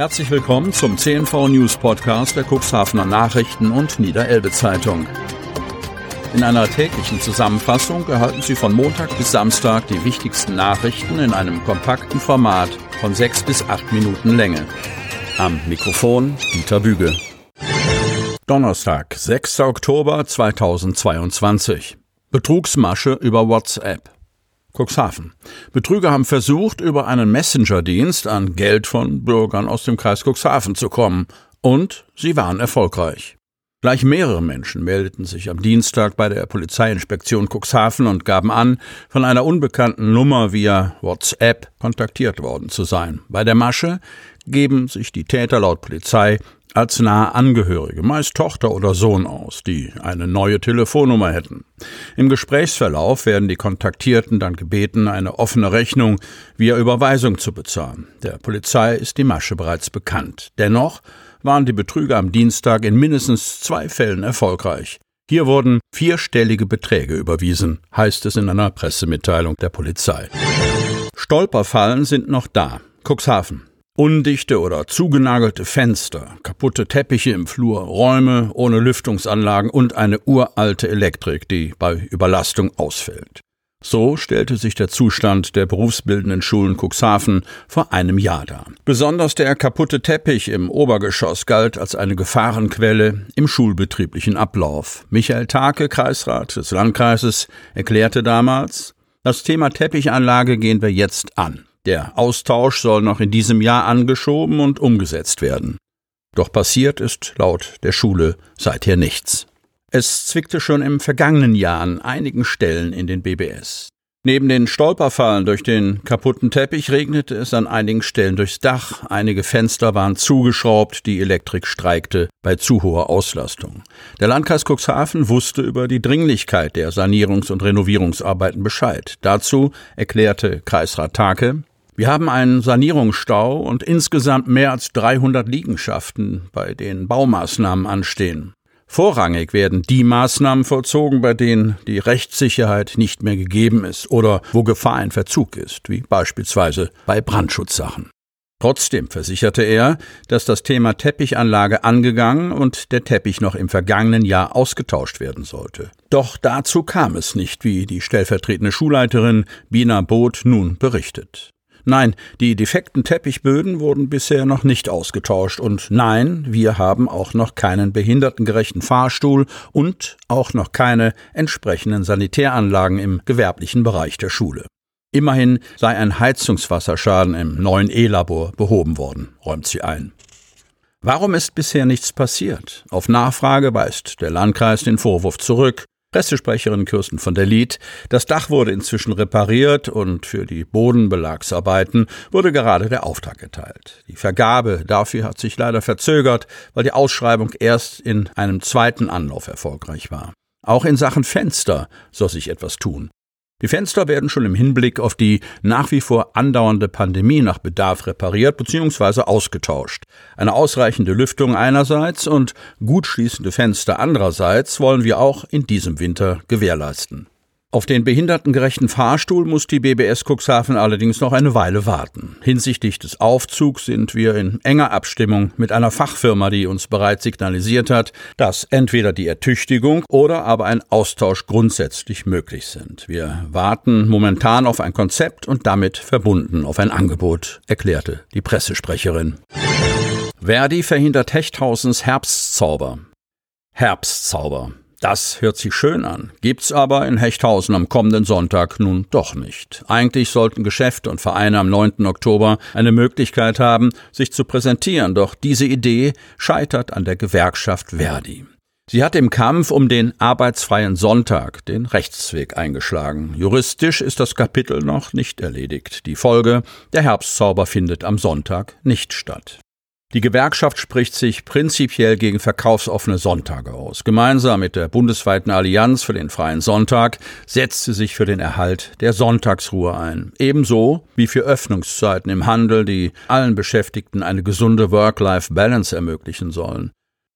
Herzlich willkommen zum CNV News Podcast der Cuxhavener Nachrichten und Niederelbe Zeitung. In einer täglichen Zusammenfassung erhalten Sie von Montag bis Samstag die wichtigsten Nachrichten in einem kompakten Format von sechs bis acht Minuten Länge. Am Mikrofon Dieter Büge. Donnerstag, 6. Oktober 2022. Betrugsmasche über WhatsApp. Cuxhaven. Betrüger haben versucht, über einen Messenger-Dienst an Geld von Bürgern aus dem Kreis Cuxhaven zu kommen. Und sie waren erfolgreich. Gleich mehrere Menschen meldeten sich am Dienstag bei der Polizeiinspektion Cuxhaven und gaben an, von einer unbekannten Nummer via WhatsApp kontaktiert worden zu sein. Bei der Masche geben sich die Täter laut Polizei als nahe Angehörige, meist Tochter oder Sohn aus, die eine neue Telefonnummer hätten. Im Gesprächsverlauf werden die Kontaktierten dann gebeten, eine offene Rechnung via Überweisung zu bezahlen. Der Polizei ist die Masche bereits bekannt. Dennoch waren die Betrüger am Dienstag in mindestens zwei Fällen erfolgreich. Hier wurden vierstellige Beträge überwiesen, heißt es in einer Pressemitteilung der Polizei. Stolperfallen sind noch da. Cuxhaven. Undichte oder zugenagelte Fenster, kaputte Teppiche im Flur, Räume ohne Lüftungsanlagen und eine uralte Elektrik, die bei Überlastung ausfällt. So stellte sich der Zustand der berufsbildenden Schulen Cuxhaven vor einem Jahr dar. Besonders der kaputte Teppich im Obergeschoss galt als eine Gefahrenquelle im schulbetrieblichen Ablauf. Michael Take, Kreisrat des Landkreises, erklärte damals, das Thema Teppichanlage gehen wir jetzt an. Der Austausch soll noch in diesem Jahr angeschoben und umgesetzt werden. Doch passiert ist laut der Schule seither nichts. Es zwickte schon im vergangenen Jahr an einigen Stellen in den BBS. Neben den Stolperfallen durch den kaputten Teppich regnete es an einigen Stellen durchs Dach, einige Fenster waren zugeschraubt, die Elektrik streikte bei zu hoher Auslastung. Der Landkreis Cuxhaven wusste über die Dringlichkeit der Sanierungs- und Renovierungsarbeiten Bescheid. Dazu erklärte Kreisrat Take, wir haben einen Sanierungsstau und insgesamt mehr als 300 Liegenschaften, bei denen Baumaßnahmen anstehen. Vorrangig werden die Maßnahmen vollzogen, bei denen die Rechtssicherheit nicht mehr gegeben ist oder wo Gefahr in Verzug ist, wie beispielsweise bei Brandschutzsachen. Trotzdem versicherte er, dass das Thema Teppichanlage angegangen und der Teppich noch im vergangenen Jahr ausgetauscht werden sollte. Doch dazu kam es nicht, wie die stellvertretende Schulleiterin Bina Both nun berichtet. Nein, die defekten Teppichböden wurden bisher noch nicht ausgetauscht und nein, wir haben auch noch keinen behindertengerechten Fahrstuhl und auch noch keine entsprechenden Sanitäranlagen im gewerblichen Bereich der Schule. Immerhin sei ein Heizungswasserschaden im neuen E-Labor behoben worden, räumt sie ein. Warum ist bisher nichts passiert? Auf Nachfrage weist der Landkreis den Vorwurf zurück, Pressesprecherin Kirsten von der Lied. Das Dach wurde inzwischen repariert und für die Bodenbelagsarbeiten wurde gerade der Auftrag erteilt. Die Vergabe dafür hat sich leider verzögert, weil die Ausschreibung erst in einem zweiten Anlauf erfolgreich war. Auch in Sachen Fenster soll sich etwas tun. Die Fenster werden schon im Hinblick auf die nach wie vor andauernde Pandemie nach Bedarf repariert bzw. ausgetauscht. Eine ausreichende Lüftung einerseits und gut schließende Fenster andererseits wollen wir auch in diesem Winter gewährleisten. Auf den behindertengerechten Fahrstuhl muss die BBS Cuxhaven allerdings noch eine Weile warten. Hinsichtlich des Aufzugs sind wir in enger Abstimmung mit einer Fachfirma, die uns bereits signalisiert hat, dass entweder die Ertüchtigung oder aber ein Austausch grundsätzlich möglich sind. Wir warten momentan auf ein Konzept und damit verbunden auf ein Angebot, erklärte die Pressesprecherin. Verdi verhindert Hechthausens Herbstzauber. Herbstzauber. Das hört sich schön an, gibt's aber in Hechthausen am kommenden Sonntag nun doch nicht. Eigentlich sollten Geschäfte und Vereine am 9. Oktober eine Möglichkeit haben, sich zu präsentieren, doch diese Idee scheitert an der Gewerkschaft Verdi. Sie hat im Kampf um den arbeitsfreien Sonntag den Rechtsweg eingeschlagen. Juristisch ist das Kapitel noch nicht erledigt. Die Folge, der Herbstzauber findet am Sonntag nicht statt. Die Gewerkschaft spricht sich prinzipiell gegen verkaufsoffene Sonntage aus. Gemeinsam mit der bundesweiten Allianz für den freien Sonntag setzt sie sich für den Erhalt der Sonntagsruhe ein. Ebenso wie für Öffnungszeiten im Handel, die allen Beschäftigten eine gesunde Work-Life-Balance ermöglichen sollen.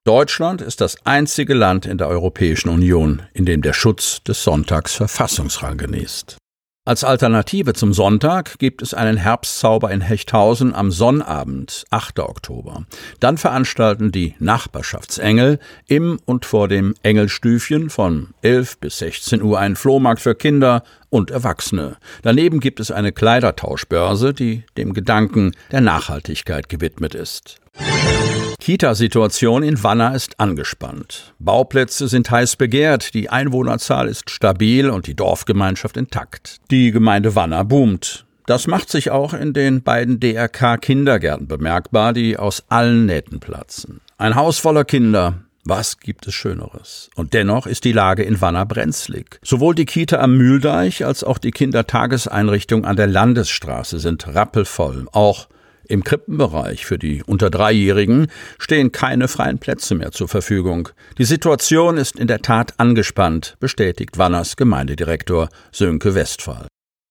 Deutschland ist das einzige Land in der Europäischen Union, in dem der Schutz des Sonntags Verfassungsrang genießt. Als Alternative zum Sonntag gibt es einen Herbstzauber in Hechthausen am Sonnabend, 8. Oktober. Dann veranstalten die Nachbarschaftsengel im und vor dem Engelstüfchen von 11 bis 16 Uhr einen Flohmarkt für Kinder und Erwachsene. Daneben gibt es eine Kleidertauschbörse, die dem Gedanken der Nachhaltigkeit gewidmet ist. Kita-Situation in Wanner ist angespannt. Bauplätze sind heiß begehrt, die Einwohnerzahl ist stabil und die Dorfgemeinschaft intakt. Die Gemeinde Wanner boomt. Das macht sich auch in den beiden DRK-Kindergärten bemerkbar, die aus allen Nähten platzen. Ein Haus voller Kinder. Was gibt es Schöneres? Und dennoch ist die Lage in Wanner brenzlig. Sowohl die Kita am Mühldeich als auch die Kindertageseinrichtung an der Landesstraße sind rappelvoll. Auch im Krippenbereich für die unter Dreijährigen stehen keine freien Plätze mehr zur Verfügung. Die Situation ist in der Tat angespannt, bestätigt Wanners Gemeindedirektor Sönke Westphal.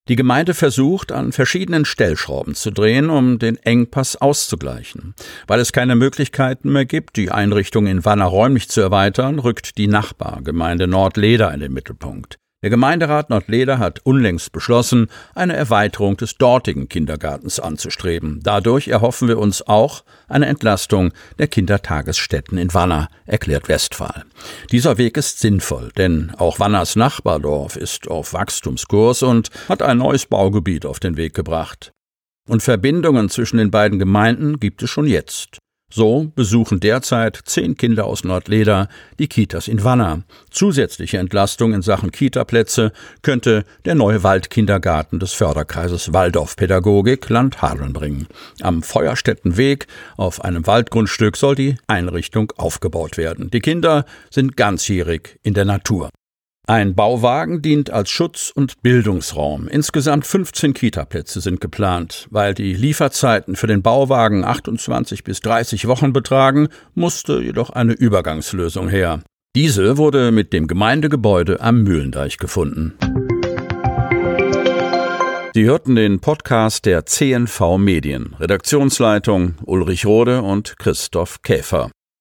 Die Gemeinde versucht, an verschiedenen Stellschrauben zu drehen, um den Engpass auszugleichen. Weil es keine Möglichkeiten mehr gibt, die Einrichtung in Wanner räumlich zu erweitern, rückt die Nachbargemeinde Nordleder in den Mittelpunkt. Der Gemeinderat Nordleder hat unlängst beschlossen, eine Erweiterung des dortigen Kindergartens anzustreben. Dadurch erhoffen wir uns auch eine Entlastung der Kindertagesstätten in Wanner, erklärt Westphal. Dieser Weg ist sinnvoll, denn auch Wanners Nachbardorf ist auf Wachstumskurs und hat ein neues Baugebiet auf den Weg gebracht. Und Verbindungen zwischen den beiden Gemeinden gibt es schon jetzt. So besuchen derzeit zehn Kinder aus Nordleder die Kitas in Wanner. Zusätzliche Entlastung in Sachen Kitaplätze könnte der neue Waldkindergarten des Förderkreises Waldorfpädagogik Land Hadeln bringen. Am Feuerstättenweg auf einem Waldgrundstück soll die Einrichtung aufgebaut werden. Die Kinder sind ganzjährig in der Natur. Ein Bauwagen dient als Schutz- und Bildungsraum. Insgesamt 15 Kitaplätze sind geplant. Weil die Lieferzeiten für den Bauwagen 28 bis 30 Wochen betragen, musste jedoch eine Übergangslösung her. Diese wurde mit dem Gemeindegebäude am Mühlendeich gefunden. Sie hörten den Podcast der CNV Medien. Redaktionsleitung Ulrich Rode und Christoph Käfer.